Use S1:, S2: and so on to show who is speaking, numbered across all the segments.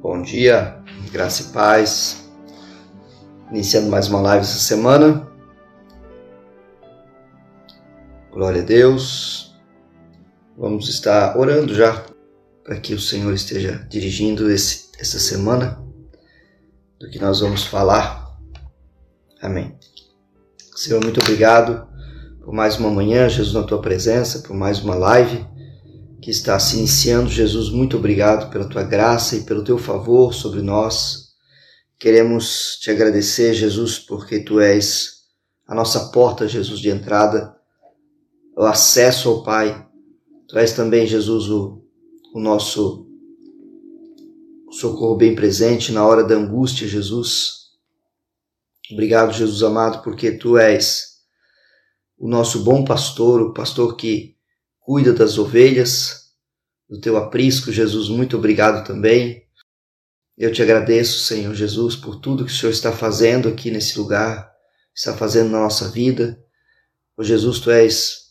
S1: Bom dia, graça e paz. Iniciando mais uma live essa semana. Glória a Deus. Vamos estar orando já para que o Senhor esteja dirigindo esse, essa semana do que nós vamos falar. Amém. Senhor, muito obrigado por mais uma manhã, Jesus, na tua presença, por mais uma live que está se iniciando. Jesus, muito obrigado pela tua graça e pelo teu favor sobre nós. Queremos te agradecer, Jesus, porque tu és a nossa porta, Jesus, de entrada, o acesso ao Pai. Tu és também, Jesus, o, o nosso socorro bem presente na hora da angústia, Jesus. Obrigado, Jesus amado, porque tu és o nosso bom pastor, o pastor que cuida das ovelhas, do teu aprisco, Jesus. Muito obrigado também. Eu te agradeço, Senhor Jesus, por tudo que o Senhor está fazendo aqui nesse lugar, está fazendo na nossa vida. Oh, Jesus, tu és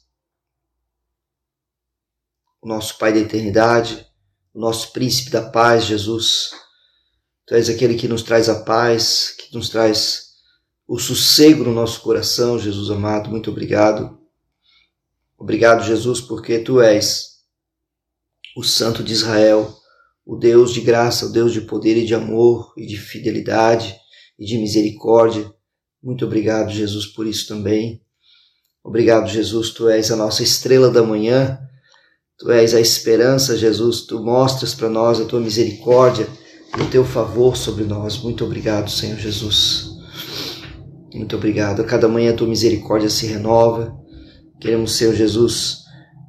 S1: o nosso Pai da eternidade, o nosso príncipe da paz, Jesus. Tu és aquele que nos traz a paz, que nos traz o sossego no nosso coração, Jesus amado. Muito obrigado. Obrigado, Jesus, porque tu és o Santo de Israel, o Deus de graça, o Deus de poder e de amor e de fidelidade e de misericórdia. Muito obrigado, Jesus, por isso também. Obrigado, Jesus, tu és a nossa estrela da manhã Tu és a esperança, Jesus. Tu mostras para nós a tua misericórdia e o teu favor sobre nós. Muito obrigado, Senhor Jesus. Muito obrigado. A cada manhã a tua misericórdia se renova. Queremos, Senhor Jesus,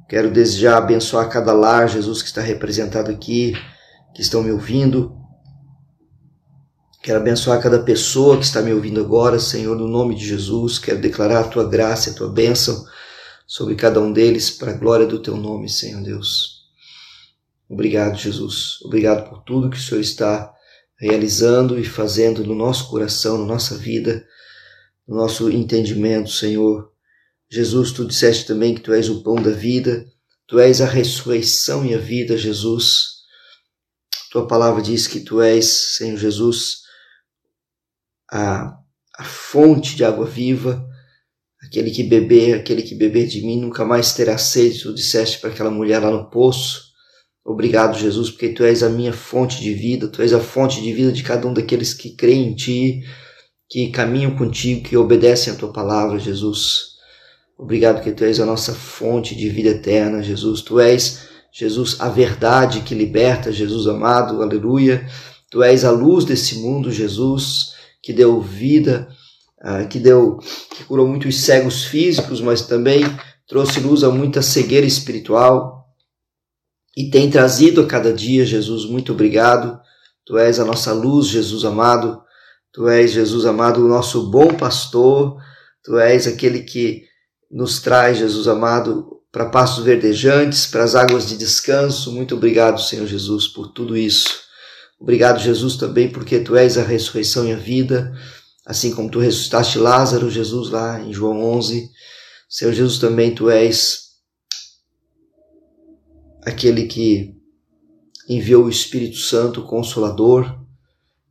S1: quero desejar abençoar cada lar, Jesus, que está representado aqui, que estão me ouvindo. Quero abençoar cada pessoa que está me ouvindo agora, Senhor, no nome de Jesus. Quero declarar a tua graça, a tua bênção sobre cada um deles, para a glória do teu nome, Senhor Deus. Obrigado, Jesus. Obrigado por tudo que o Senhor está realizando e fazendo no nosso coração, na nossa vida, no nosso entendimento, Senhor. Jesus, tu disseste também que tu és o pão da vida, tu és a ressurreição e a vida, Jesus. Tua palavra diz que tu és, Senhor Jesus, a, a fonte de água viva, Aquele que beber, aquele que beber de mim nunca mais terá sede, tu disseste para aquela mulher lá no poço. Obrigado, Jesus, porque tu és a minha fonte de vida, tu és a fonte de vida de cada um daqueles que creem em ti, que caminham contigo, que obedecem a tua palavra, Jesus. Obrigado que tu és a nossa fonte de vida eterna, Jesus. Tu és, Jesus, a verdade que liberta, Jesus amado, aleluia. Tu és a luz desse mundo, Jesus, que deu vida ah, que deu, que curou muitos cegos físicos, mas também trouxe luz a muita cegueira espiritual e tem trazido a cada dia, Jesus, muito obrigado. Tu és a nossa luz, Jesus amado. Tu és, Jesus amado, o nosso bom pastor. Tu és aquele que nos traz, Jesus amado, para pastos verdejantes, para as águas de descanso. Muito obrigado, Senhor Jesus, por tudo isso. Obrigado, Jesus, também porque tu és a ressurreição e a vida. Assim como tu ressuscitaste Lázaro, Jesus, lá em João 11, Senhor Jesus, também tu és aquele que enviou o Espírito Santo, o Consolador.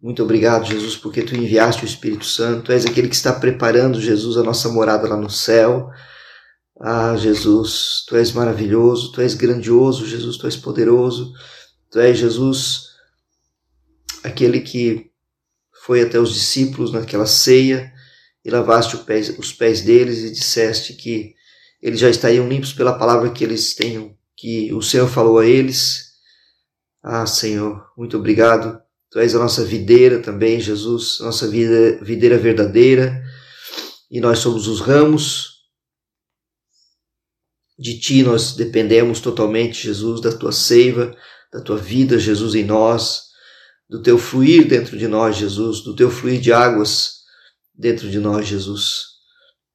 S1: Muito obrigado, Jesus, porque tu enviaste o Espírito Santo. Tu és aquele que está preparando, Jesus, a nossa morada lá no céu. Ah, Jesus, tu és maravilhoso, tu és grandioso, Jesus, tu és poderoso. Tu és, Jesus, aquele que foi até os discípulos naquela ceia e lavaste os pés deles e disseste que eles já estariam limpos pela palavra que eles tenham, que o Senhor falou a eles. Ah, Senhor, muito obrigado. Tu és a nossa videira também, Jesus, nossa vida, videira verdadeira, e nós somos os ramos. De ti nós dependemos totalmente, Jesus, da tua seiva, da tua vida, Jesus, em nós do teu fluir dentro de nós, Jesus, do teu fluir de águas dentro de nós, Jesus.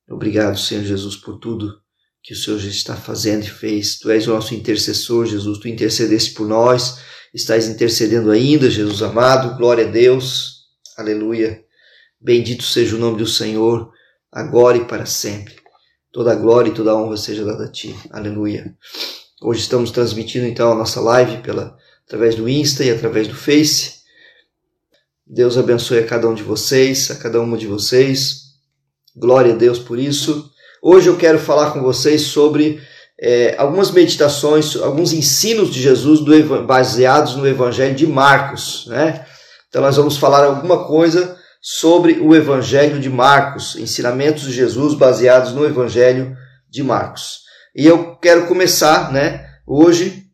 S1: Obrigado, Senhor Jesus, por tudo que o Senhor já está fazendo e fez. Tu és o nosso intercessor, Jesus. Tu intercedeste por nós, estás intercedendo ainda, Jesus amado. Glória a Deus. Aleluia. Bendito seja o nome do Senhor, agora e para sempre. Toda a glória e toda a honra seja dada a Ti. Aleluia. Hoje estamos transmitindo então a nossa live pela, através do Insta e através do Face. Deus abençoe a cada um de vocês, a cada uma de vocês. Glória a Deus por isso. Hoje eu quero falar com vocês sobre é, algumas meditações, alguns ensinos de Jesus do, baseados no Evangelho de Marcos. Né? Então nós vamos falar alguma coisa sobre o Evangelho de Marcos, ensinamentos de Jesus baseados no Evangelho de Marcos. E eu quero começar né, hoje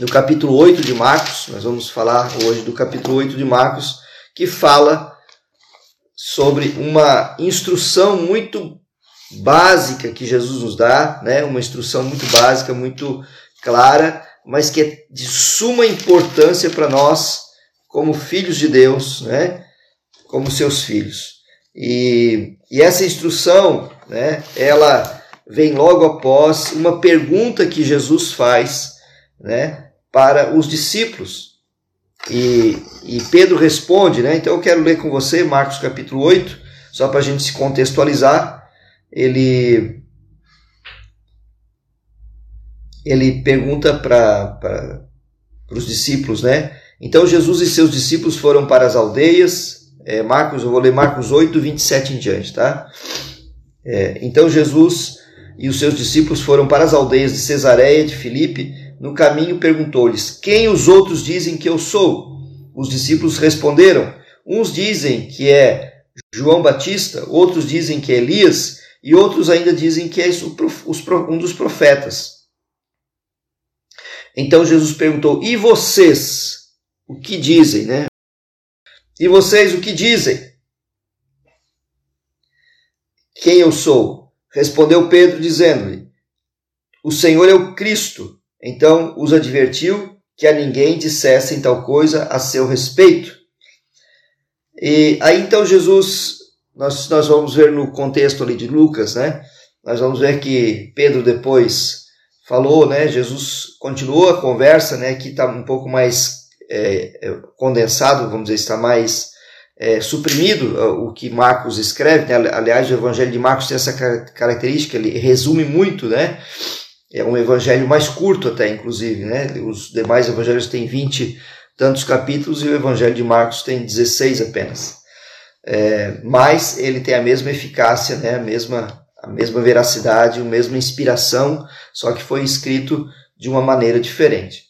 S1: no capítulo 8 de Marcos, nós vamos falar hoje do capítulo 8 de Marcos, que fala sobre uma instrução muito básica que Jesus nos dá, né? uma instrução muito básica, muito clara, mas que é de suma importância para nós, como filhos de Deus, né? como seus filhos. E, e essa instrução, né? ela vem logo após uma pergunta que Jesus faz né? para os discípulos. E, e Pedro responde, né? então eu quero ler com você Marcos capítulo 8, só para a gente se contextualizar ele ele pergunta para os discípulos, né? Então Jesus e seus discípulos foram para as aldeias. É, Marcos, eu vou ler Marcos 8, 27 em diante, tá? É, então Jesus e os seus discípulos foram para as aldeias de Cesareia de Filipe. No caminho perguntou-lhes: Quem os outros dizem que eu sou? Os discípulos responderam: Uns dizem que é João Batista, outros dizem que é Elias e outros ainda dizem que é um dos profetas. Então Jesus perguntou: E vocês? O que dizem, né? E vocês o que dizem? Quem eu sou? Respondeu Pedro, dizendo-lhe: O Senhor é o Cristo. Então os advertiu que a ninguém dissessem tal coisa a seu respeito. E aí então Jesus nós, nós vamos ver no contexto ali de Lucas, né? Nós vamos ver que Pedro depois falou, né? Jesus continuou a conversa, né? Que está um pouco mais é, é, condensado, vamos dizer, está mais é, suprimido o que Marcos escreve. Né? Aliás, o Evangelho de Marcos tem essa característica, ele resume muito, né? É um evangelho mais curto até, inclusive, né? Os demais evangelhos têm 20 tantos capítulos e o Evangelho de Marcos tem 16 apenas é, mas ele tem a mesma eficácia, né, a, mesma, a mesma veracidade, a mesma inspiração, só que foi escrito de uma maneira diferente.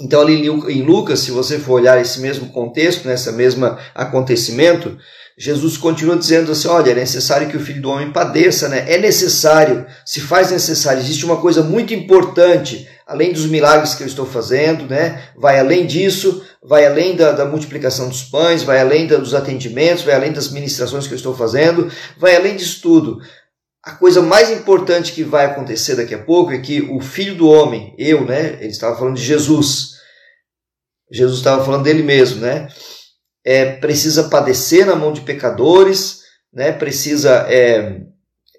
S1: Então, ali em Lucas, se você for olhar esse mesmo contexto, nesse mesmo acontecimento, Jesus continua dizendo assim: olha, é necessário que o filho do homem padeça, né? É necessário, se faz necessário. Existe uma coisa muito importante, além dos milagres que eu estou fazendo, né? Vai além disso, vai além da, da multiplicação dos pães, vai além da, dos atendimentos, vai além das ministrações que eu estou fazendo, vai além disso tudo. A coisa mais importante que vai acontecer daqui a pouco é que o filho do homem, eu, né? Ele estava falando de Jesus. Jesus estava falando dele mesmo, né? É, precisa padecer na mão de pecadores, né? Precisa é,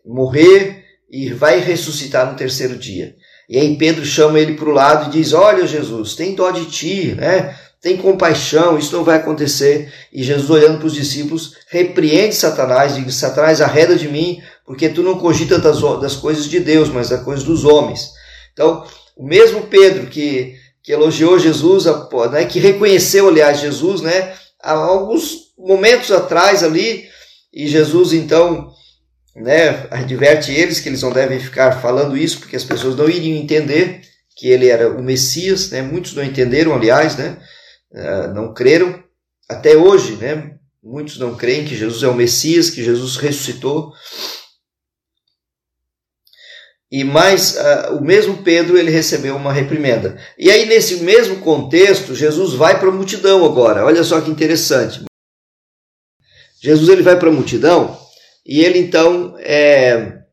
S1: morrer e vai ressuscitar no terceiro dia. E aí Pedro chama ele para o lado e diz: Olha, Jesus, tem dó de ti, né? tem compaixão, isso não vai acontecer. E Jesus, olhando para os discípulos, repreende Satanás, diz: Satanás, arreda de mim, porque tu não cogitas das, das coisas de Deus, mas das coisas dos homens. Então, o mesmo Pedro que, que elogiou Jesus, né, que reconheceu, aliás, Jesus, né, há alguns momentos atrás ali, e Jesus então né, adverte eles que eles não devem ficar falando isso, porque as pessoas não iriam entender que ele era o Messias, né, muitos não entenderam, aliás, né, ah, não creram até hoje, né? Muitos não creem que Jesus é o Messias, que Jesus ressuscitou. E mais, uh, o mesmo Pedro ele recebeu uma reprimenda. E aí nesse mesmo contexto, Jesus vai para a multidão agora. Olha só que interessante. Jesus ele vai para a multidão e ele então é,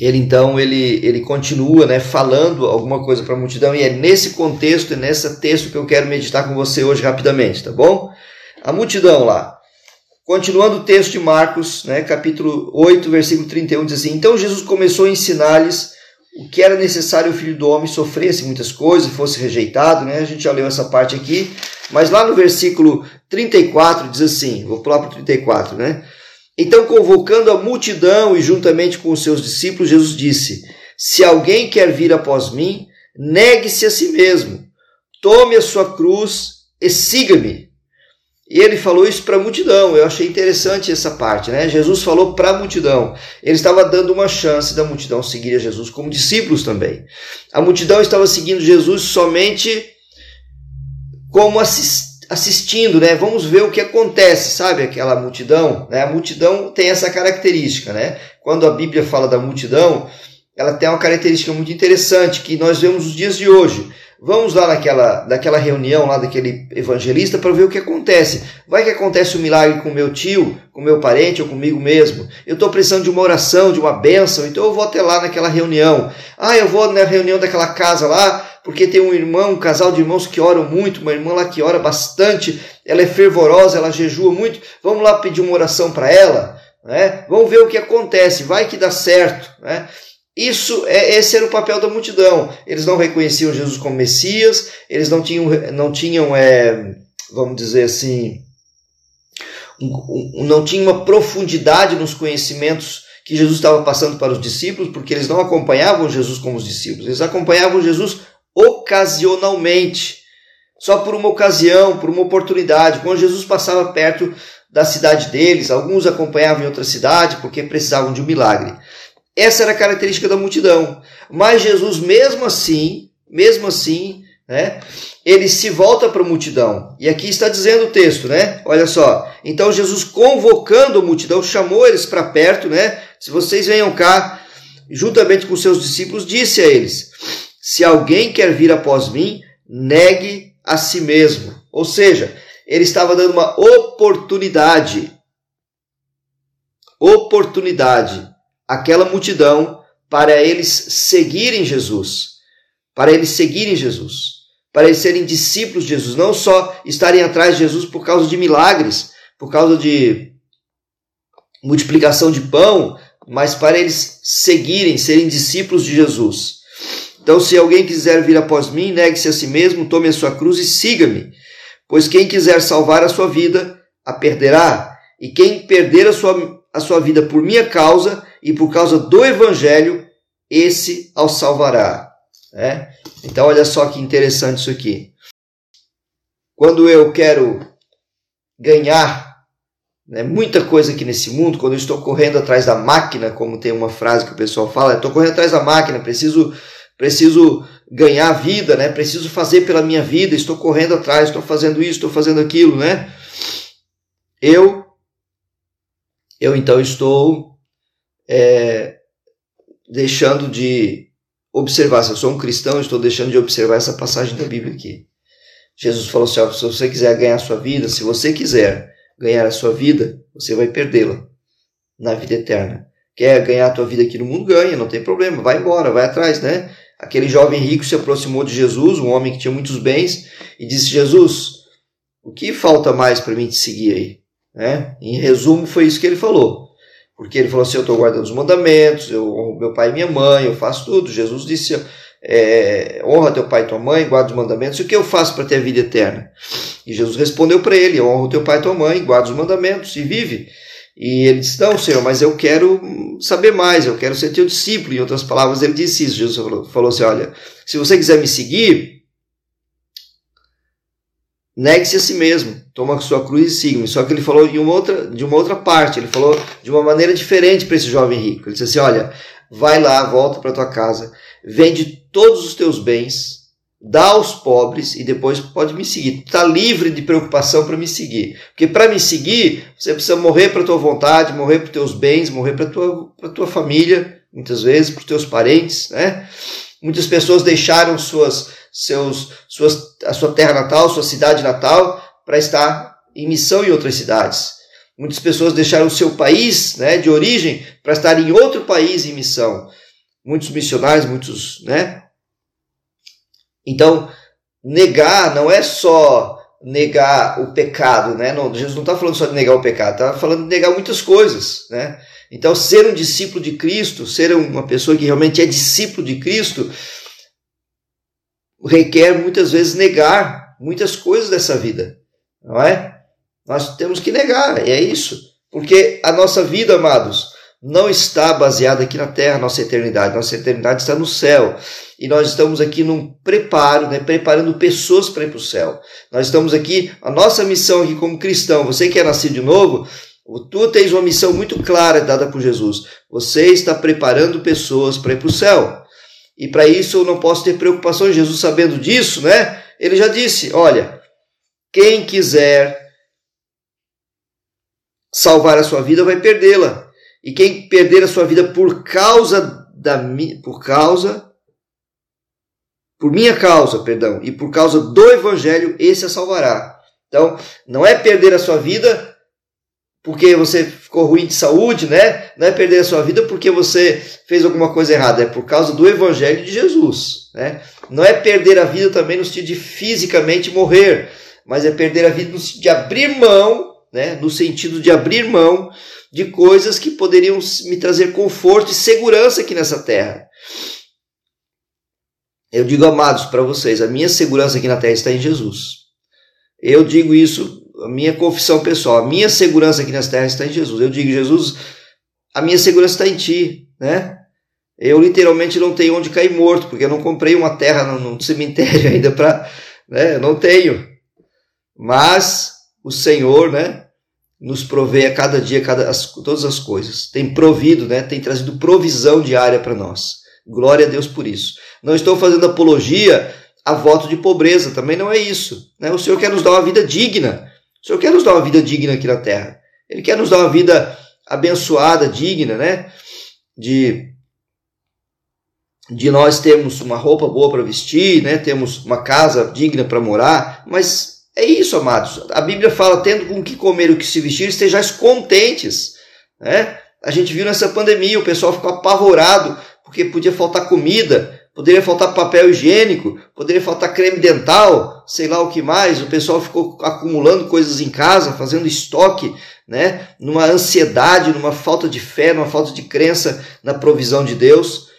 S1: ele então ele, ele continua né, falando alguma coisa para a multidão e é nesse contexto, é nesse texto que eu quero meditar com você hoje rapidamente, tá bom? A multidão lá. Continuando o texto de Marcos, né, capítulo 8, versículo 31, diz assim: Então Jesus começou a ensinar-lhes o que era necessário o filho do homem sofresse muitas coisas fosse rejeitado, né? A gente já leu essa parte aqui, mas lá no versículo 34 diz assim: vou pular para o 34, né? Então, convocando a multidão e juntamente com os seus discípulos, Jesus disse: Se alguém quer vir após mim, negue-se a si mesmo, tome a sua cruz e siga-me. E ele falou isso para a multidão. Eu achei interessante essa parte, né? Jesus falou para a multidão. Ele estava dando uma chance da multidão seguir a Jesus como discípulos também. A multidão estava seguindo Jesus somente como assistindo, né? Vamos ver o que acontece, sabe? Aquela multidão, né? A multidão tem essa característica, né? Quando a Bíblia fala da multidão, ela tem uma característica muito interessante que nós vemos nos dias de hoje. Vamos lá naquela, naquela reunião lá daquele evangelista para ver o que acontece. Vai que acontece um milagre com meu tio, com meu parente ou comigo mesmo. Eu estou precisando de uma oração, de uma bênção, então eu vou até lá naquela reunião. Ah, eu vou na reunião daquela casa lá, porque tem um irmão, um casal de irmãos que oram muito, uma irmã lá que ora bastante, ela é fervorosa, ela jejua muito. Vamos lá pedir uma oração para ela, né? Vamos ver o que acontece, vai que dá certo, né? Isso, é, esse era o papel da multidão. Eles não reconheciam Jesus como Messias, eles não tinham, não tinham, é, vamos dizer assim, não tinham uma profundidade nos conhecimentos que Jesus estava passando para os discípulos, porque eles não acompanhavam Jesus como os discípulos, eles acompanhavam Jesus ocasionalmente, só por uma ocasião, por uma oportunidade. Quando Jesus passava perto da cidade deles, alguns acompanhavam em outra cidade porque precisavam de um milagre. Essa era a característica da multidão. Mas Jesus, mesmo assim, mesmo assim, né, ele se volta para a multidão. E aqui está dizendo o texto, né? Olha só. Então Jesus, convocando a multidão, chamou eles para perto, né? Se vocês venham cá, juntamente com seus discípulos, disse a eles: Se alguém quer vir após mim, negue a si mesmo. Ou seja, ele estava dando uma oportunidade. Oportunidade aquela multidão para eles seguirem Jesus, para eles seguirem Jesus, para eles serem discípulos de Jesus, não só estarem atrás de Jesus por causa de milagres, por causa de multiplicação de pão, mas para eles seguirem, serem discípulos de Jesus. Então, se alguém quiser vir após mim, negue-se a si mesmo, tome a sua cruz e siga-me. Pois quem quiser salvar a sua vida, a perderá. E quem perder a sua, a sua vida por minha causa, e por causa do Evangelho, esse ao salvará. Né? Então, olha só que interessante isso aqui. Quando eu quero ganhar né, muita coisa aqui nesse mundo, quando eu estou correndo atrás da máquina, como tem uma frase que o pessoal fala, estou correndo atrás da máquina, preciso, preciso ganhar vida, né? preciso fazer pela minha vida, estou correndo atrás, estou fazendo isso, estou fazendo aquilo, né? Eu, eu então estou é, deixando de observar. Se eu sou um cristão, estou deixando de observar essa passagem da Bíblia aqui. Jesus falou assim: ó, se você quiser ganhar a sua vida, se você quiser ganhar a sua vida, você vai perdê-la na vida eterna. Quer ganhar a tua vida aqui no mundo? Ganha, não tem problema, vai embora, vai atrás, né? Aquele jovem rico se aproximou de Jesus, um homem que tinha muitos bens, e disse: Jesus, o que falta mais para mim te seguir aí? Né? Em resumo, foi isso que ele falou. Porque ele falou assim: Eu estou guardando os mandamentos, eu honro meu pai e minha mãe, eu faço tudo. Jesus disse: é, Honra teu pai e tua mãe, guarda os mandamentos, e o que eu faço para ter a vida eterna? E Jesus respondeu para ele: Honra teu pai e tua mãe, guarda os mandamentos e vive. E ele disse: Não, Senhor, mas eu quero saber mais, eu quero ser teu discípulo. Em outras palavras, ele disse isso. Jesus falou, falou assim: Olha, se você quiser me seguir, negue-se a si mesmo, toma a sua cruz e siga-me. Só que ele falou de uma outra, de uma outra parte, ele falou de uma maneira diferente para esse jovem rico. Ele disse assim: Olha, vai lá, volta para tua casa, vende todos os teus bens, dá aos pobres e depois pode me seguir. Está livre de preocupação para me seguir. Porque para me seguir, você precisa morrer para tua vontade, morrer para teus bens, morrer para tua, tua família, muitas vezes, para teus parentes, né? Muitas pessoas deixaram suas, seus, suas, a sua terra natal, sua cidade natal, para estar em missão em outras cidades. Muitas pessoas deixaram o seu país né, de origem para estar em outro país em missão. Muitos missionários, muitos. Né? Então, negar não é só negar o pecado, né? Não, Jesus não está falando só de negar o pecado, está falando de negar muitas coisas, né? Então, ser um discípulo de Cristo, ser uma pessoa que realmente é discípulo de Cristo, requer muitas vezes negar muitas coisas dessa vida, não é? Nós temos que negar, é isso. Porque a nossa vida, amados, não está baseada aqui na terra, nossa eternidade. Nossa eternidade está no céu. E nós estamos aqui num preparo, né, preparando pessoas para ir para o céu. Nós estamos aqui, a nossa missão aqui como cristão, você que é nascido de novo, tu tens uma missão muito clara dada por Jesus. Você está preparando pessoas para ir para o céu. E para isso eu não posso ter preocupação. Jesus, sabendo disso, né? Ele já disse: olha, quem quiser salvar a sua vida vai perdê-la. E quem perder a sua vida por causa da por causa por minha causa, perdão, e por causa do evangelho, esse a salvará. Então, não é perder a sua vida porque você ficou ruim de saúde, né? Não é perder a sua vida porque você fez alguma coisa errada, é por causa do evangelho de Jesus, né? Não é perder a vida também no sentido de fisicamente morrer, mas é perder a vida no sentido de abrir mão, né? No sentido de abrir mão de coisas que poderiam me trazer conforto e segurança aqui nessa terra. Eu digo, amados, para vocês, a minha segurança aqui na terra está em Jesus. Eu digo isso, a minha confissão pessoal, a minha segurança aqui nessa terra está em Jesus. Eu digo, Jesus, a minha segurança está em Ti, né? Eu literalmente não tenho onde cair morto, porque eu não comprei uma terra no, cemitério ainda para, né? Eu não tenho. Mas o Senhor, né? Nos provê a cada dia cada, as, todas as coisas. Tem provido, né? tem trazido provisão diária para nós. Glória a Deus por isso. Não estou fazendo apologia a voto de pobreza, também não é isso. Né? O Senhor quer nos dar uma vida digna. O Senhor quer nos dar uma vida digna aqui na terra. Ele quer nos dar uma vida abençoada, digna, né? De, de nós termos uma roupa boa para vestir, né? Temos uma casa digna para morar, mas é isso, amados. A Bíblia fala: tendo com que comer o que se vestir, estejais contentes. Né? A gente viu nessa pandemia, o pessoal ficou apavorado porque podia faltar comida, poderia faltar papel higiênico, poderia faltar creme dental, sei lá o que mais. O pessoal ficou acumulando coisas em casa, fazendo estoque, né? numa ansiedade, numa falta de fé, numa falta de crença na provisão de Deus.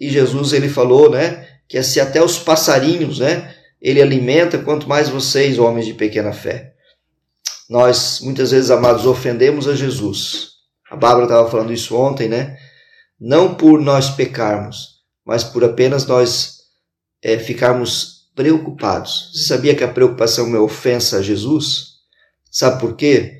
S1: E Jesus ele falou, né, que se até os passarinhos, né, ele alimenta, quanto mais vocês, homens de pequena fé. Nós, muitas vezes, amados, ofendemos a Jesus. A Bárbara estava falando isso ontem, né? Não por nós pecarmos, mas por apenas nós é, ficarmos preocupados. Você sabia que a preocupação é uma ofensa a Jesus? Sabe por quê?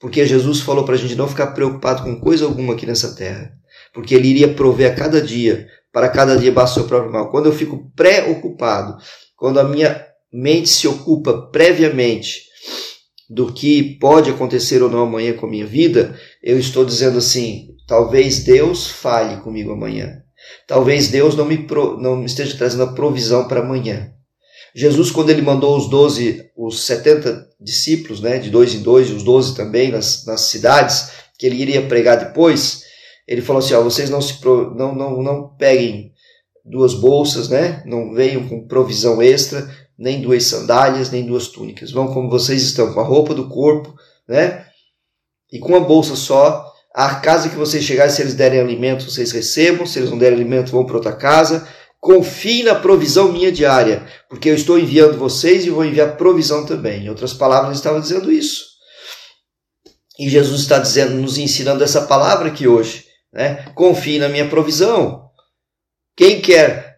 S1: Porque Jesus falou para a gente não ficar preocupado com coisa alguma aqui nessa terra. Porque ele iria prover a cada dia, para cada dia basta o seu próprio mal. Quando eu fico preocupado quando a minha mente se ocupa previamente do que pode acontecer ou não amanhã com a minha vida, eu estou dizendo assim: talvez Deus fale comigo amanhã. Talvez Deus não me, pro, não esteja trazendo a provisão para amanhã. Jesus, quando ele mandou os 12, os 70 discípulos, né, de dois em dois, e os 12 também nas, nas cidades, que ele iria pregar depois, ele falou assim: ó, vocês não, se, não, não, não peguem duas bolsas, né? Não venham com provisão extra, nem duas sandálias, nem duas túnicas. Vão como vocês estão, com a roupa do corpo, né? E com a bolsa só. A casa que vocês chegarem, se eles derem alimento, vocês recebam. Se eles não derem alimento, vão para outra casa. Confie na provisão minha diária, porque eu estou enviando vocês e vou enviar provisão também. Em outras palavras, ele estava dizendo isso. E Jesus está dizendo, nos ensinando essa palavra aqui hoje. Né? Confie na minha provisão. Quem quer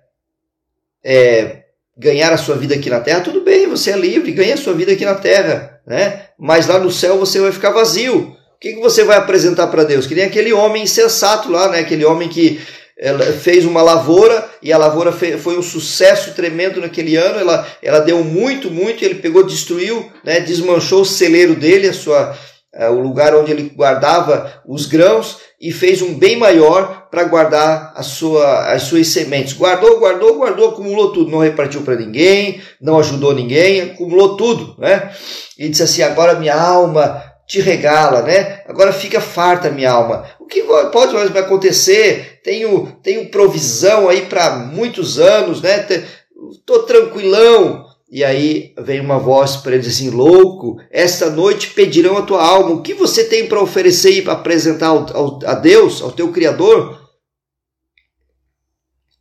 S1: é, ganhar a sua vida aqui na terra, tudo bem, você é livre, ganha a sua vida aqui na terra, né? Mas lá no céu você vai ficar vazio. O que, que você vai apresentar para Deus? Que nem aquele homem insensato lá, né? Aquele homem que fez uma lavoura e a lavoura foi um sucesso tremendo naquele ano. Ela, ela deu muito, muito. Ele pegou, destruiu, né? desmanchou o celeiro dele, a sua, o lugar onde ele guardava os grãos e fez um bem maior para guardar a sua, as suas sementes. Guardou, guardou, guardou, acumulou tudo, não repartiu para ninguém, não ajudou ninguém, acumulou tudo, né? E disse assim: agora minha alma te regala, né? Agora fica farta minha alma. O que pode mais acontecer? Tenho, tenho provisão aí para muitos anos, né? Tô tranquilão. E aí vem uma voz para ele assim: Louco, esta noite pedirão a tua alma. O que você tem para oferecer e para apresentar ao, ao, a Deus, ao teu Criador?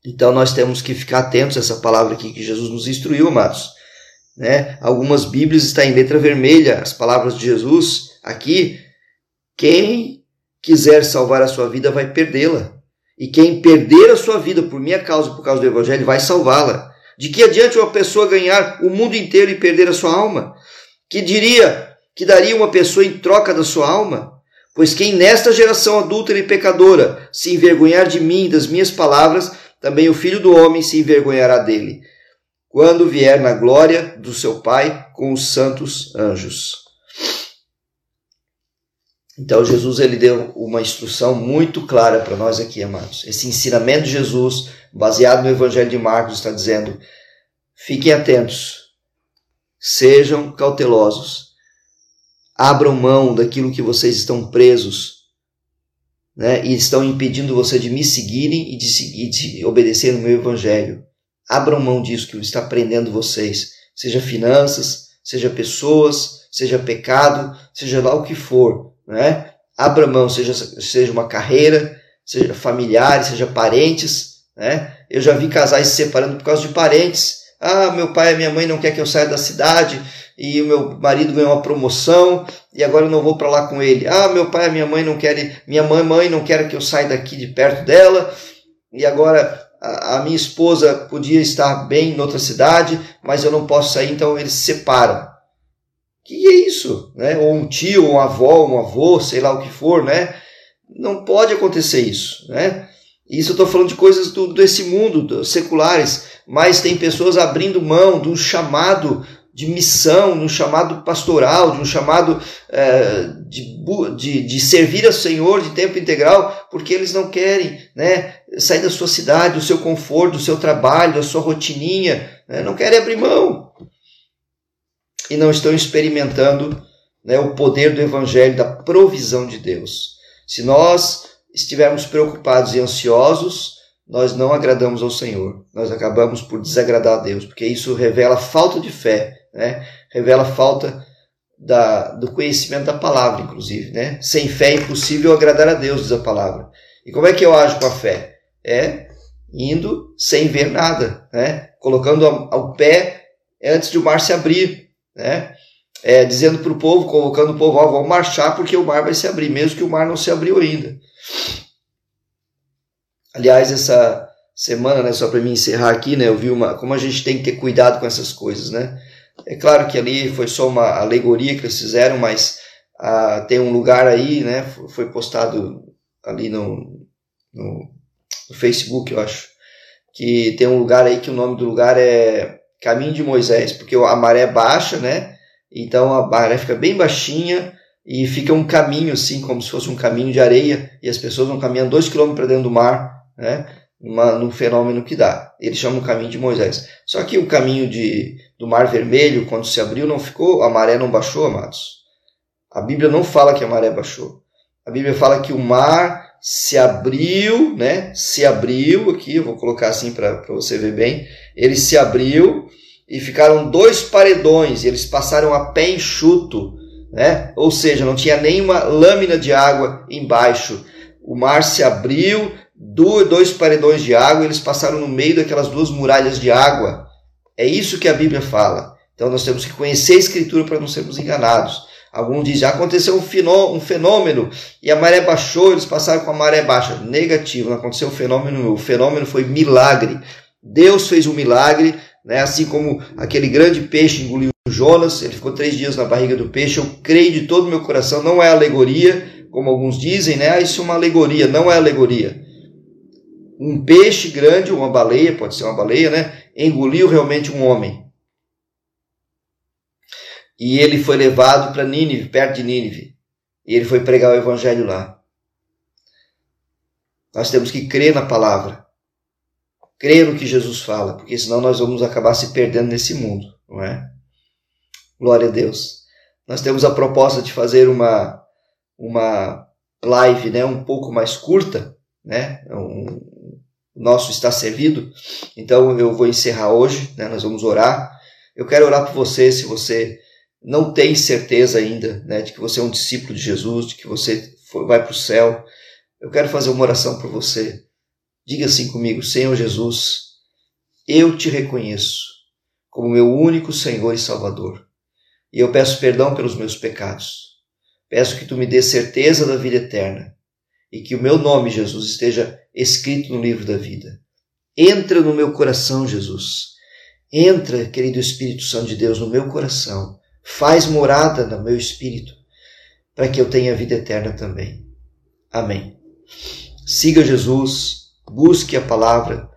S1: Então nós temos que ficar atentos a essa palavra aqui que Jesus nos instruiu, amados. Né? Algumas Bíblias estão em letra vermelha, as palavras de Jesus aqui, Quem quiser salvar a sua vida vai perdê-la. E quem perder a sua vida por minha causa, por causa do Evangelho, vai salvá-la. De que adiante uma pessoa ganhar o mundo inteiro e perder a sua alma? Que diria que daria uma pessoa em troca da sua alma? Pois quem nesta geração adúltera e pecadora se envergonhar de mim e das minhas palavras, também o filho do homem se envergonhará dele, quando vier na glória do seu Pai com os santos anjos. Então Jesus ele deu uma instrução muito clara para nós aqui, amados. Esse ensinamento de Jesus, baseado no Evangelho de Marcos, está dizendo: fiquem atentos, sejam cautelosos, abram mão daquilo que vocês estão presos né, e estão impedindo você de me seguirem e de, e de obedecer no meu evangelho. Abram mão disso que está prendendo vocês, seja finanças, seja pessoas, seja pecado, seja lá o que for. Né? Abra mão, seja, seja uma carreira, seja familiares, seja parentes. Né? Eu já vi casais se separando por causa de parentes. Ah, meu pai e minha mãe não quer que eu saia da cidade, e o meu marido ganhou uma promoção e agora eu não vou para lá com ele. Ah, meu pai e minha mãe não querem, minha mãe, mãe não quer que eu saia daqui de perto dela e agora a, a minha esposa podia estar bem em outra cidade, mas eu não posso sair, então eles se separam. Que é isso, né? Ou um tio, uma avó, um avô, sei lá o que for, né? Não pode acontecer isso, né? Isso eu estou falando de coisas do, desse mundo, seculares, mas tem pessoas abrindo mão do chamado de missão, no chamado pastoral, de um chamado é, de, de, de, servir ao Senhor de tempo integral, porque eles não querem né, sair da sua cidade, do seu conforto, do seu trabalho, da sua rotininha, né, não querem abrir mão. E não estão experimentando né, o poder do Evangelho, da provisão de Deus. Se nós estivermos preocupados e ansiosos, nós não agradamos ao Senhor. Nós acabamos por desagradar a Deus, porque isso revela falta de fé né? Revela falta da, do conhecimento da palavra, inclusive, né? Sem fé é impossível agradar a Deus, diz a palavra. E como é que eu ajo com a fé? É indo sem ver nada, né? Colocando ao pé antes de o mar se abrir, né? É, dizendo para o povo, colocando o povo, ó, vamos marchar porque o mar vai se abrir, mesmo que o mar não se abriu ainda. Aliás, essa semana, né, só para me encerrar aqui, né, eu vi uma, como a gente tem que ter cuidado com essas coisas, né? É claro que ali foi só uma alegoria que eles fizeram, mas ah, tem um lugar aí, né? Foi postado ali no, no, no, Facebook, eu acho, que tem um lugar aí que o nome do lugar é Caminho de Moisés, porque a maré baixa, né? Então a maré fica bem baixinha e fica um caminho assim, como se fosse um caminho de areia, e as pessoas vão caminhando dois quilômetros para dentro do mar, né? Uma, num fenômeno que dá. Eles chamam o caminho de Moisés. Só que o caminho de, do Mar Vermelho, quando se abriu, não ficou, a maré não baixou, amados. A Bíblia não fala que a maré baixou. A Bíblia fala que o mar se abriu, né? Se abriu aqui, eu vou colocar assim para você ver bem. Ele se abriu e ficaram dois paredões, eles passaram a pé enxuto, né? Ou seja, não tinha nenhuma lâmina de água embaixo. O mar se abriu, dois paredões de água, eles passaram no meio daquelas duas muralhas de água. É isso que a Bíblia fala. Então nós temos que conhecer a Escritura para não sermos enganados. Alguns dizem, aconteceu um fenômeno e a maré baixou, eles passaram com a maré baixa. Negativo, não aconteceu um fenômeno, o fenômeno foi milagre. Deus fez um milagre, né? assim como aquele grande peixe engoliu Jonas, ele ficou três dias na barriga do peixe. Eu creio de todo o meu coração, não é alegoria, como alguns dizem, né? Ah, isso é uma alegoria, não é alegoria um peixe grande, uma baleia, pode ser uma baleia, né? Engoliu realmente um homem. E ele foi levado para Nínive, perto de Nínive. E ele foi pregar o evangelho lá. Nós temos que crer na palavra. Crer no que Jesus fala, porque senão nós vamos acabar se perdendo nesse mundo, não é? Glória a Deus. Nós temos a proposta de fazer uma uma live, né, um pouco mais curta, né? Um, nosso está servido. Então eu vou encerrar hoje, né? nós vamos orar. Eu quero orar por você se você não tem certeza ainda né, de que você é um discípulo de Jesus, de que você vai para o céu. Eu quero fazer uma oração por você. Diga assim comigo: Senhor Jesus, eu te reconheço como meu único Senhor e Salvador. E eu peço perdão pelos meus pecados. Peço que tu me dê certeza da vida eterna e que o meu nome, Jesus, esteja escrito no livro da vida. Entra no meu coração, Jesus. Entra, querido Espírito Santo de Deus, no meu coração. Faz morada no meu espírito, para que eu tenha vida eterna também. Amém. Siga Jesus, busque a palavra,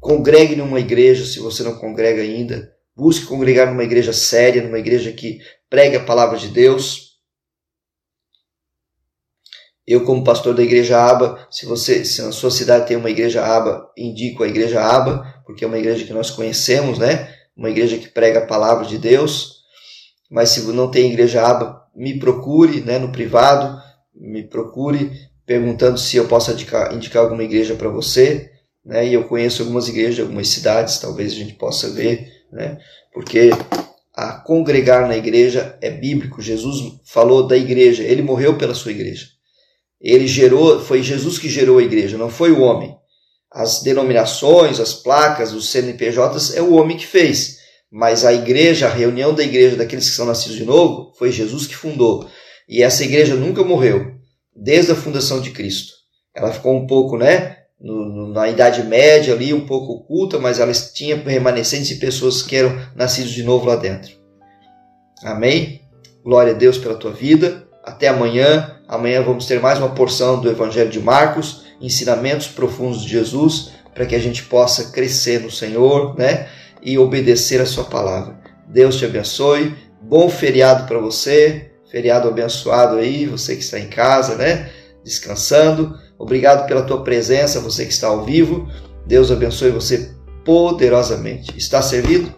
S1: congregue numa igreja, se você não congrega ainda. Busque congregar numa igreja séria, numa igreja que pregue a palavra de Deus eu, como pastor da igreja Aba, se você, se na sua cidade tem uma igreja Aba, indico a igreja Aba, porque é uma igreja que nós conhecemos, né? Uma igreja que prega a palavra de Deus. Mas se não tem igreja Aba, me procure, né, no privado, me procure perguntando se eu posso indicar, indicar alguma igreja para você, né? E eu conheço algumas igrejas, algumas cidades, talvez a gente possa ver, né? Porque a congregar na igreja é bíblico. Jesus falou da igreja, ele morreu pela sua igreja. Ele gerou, foi Jesus que gerou a igreja, não foi o homem. As denominações, as placas, os CNPJs é o homem que fez. Mas a igreja, a reunião da igreja daqueles que são nascidos de novo, foi Jesus que fundou. E essa igreja nunca morreu, desde a fundação de Cristo. Ela ficou um pouco, né, no, na Idade Média ali, um pouco oculta, mas ela tinha remanescentes de pessoas que eram nascidos de novo lá dentro. Amém? Glória a Deus pela tua vida. Até amanhã. Amanhã vamos ter mais uma porção do Evangelho de Marcos, ensinamentos profundos de Jesus, para que a gente possa crescer no Senhor, né? E obedecer a Sua palavra. Deus te abençoe. Bom feriado para você. Feriado abençoado aí, você que está em casa, né? Descansando. Obrigado pela tua presença, você que está ao vivo. Deus abençoe você poderosamente. Está servido?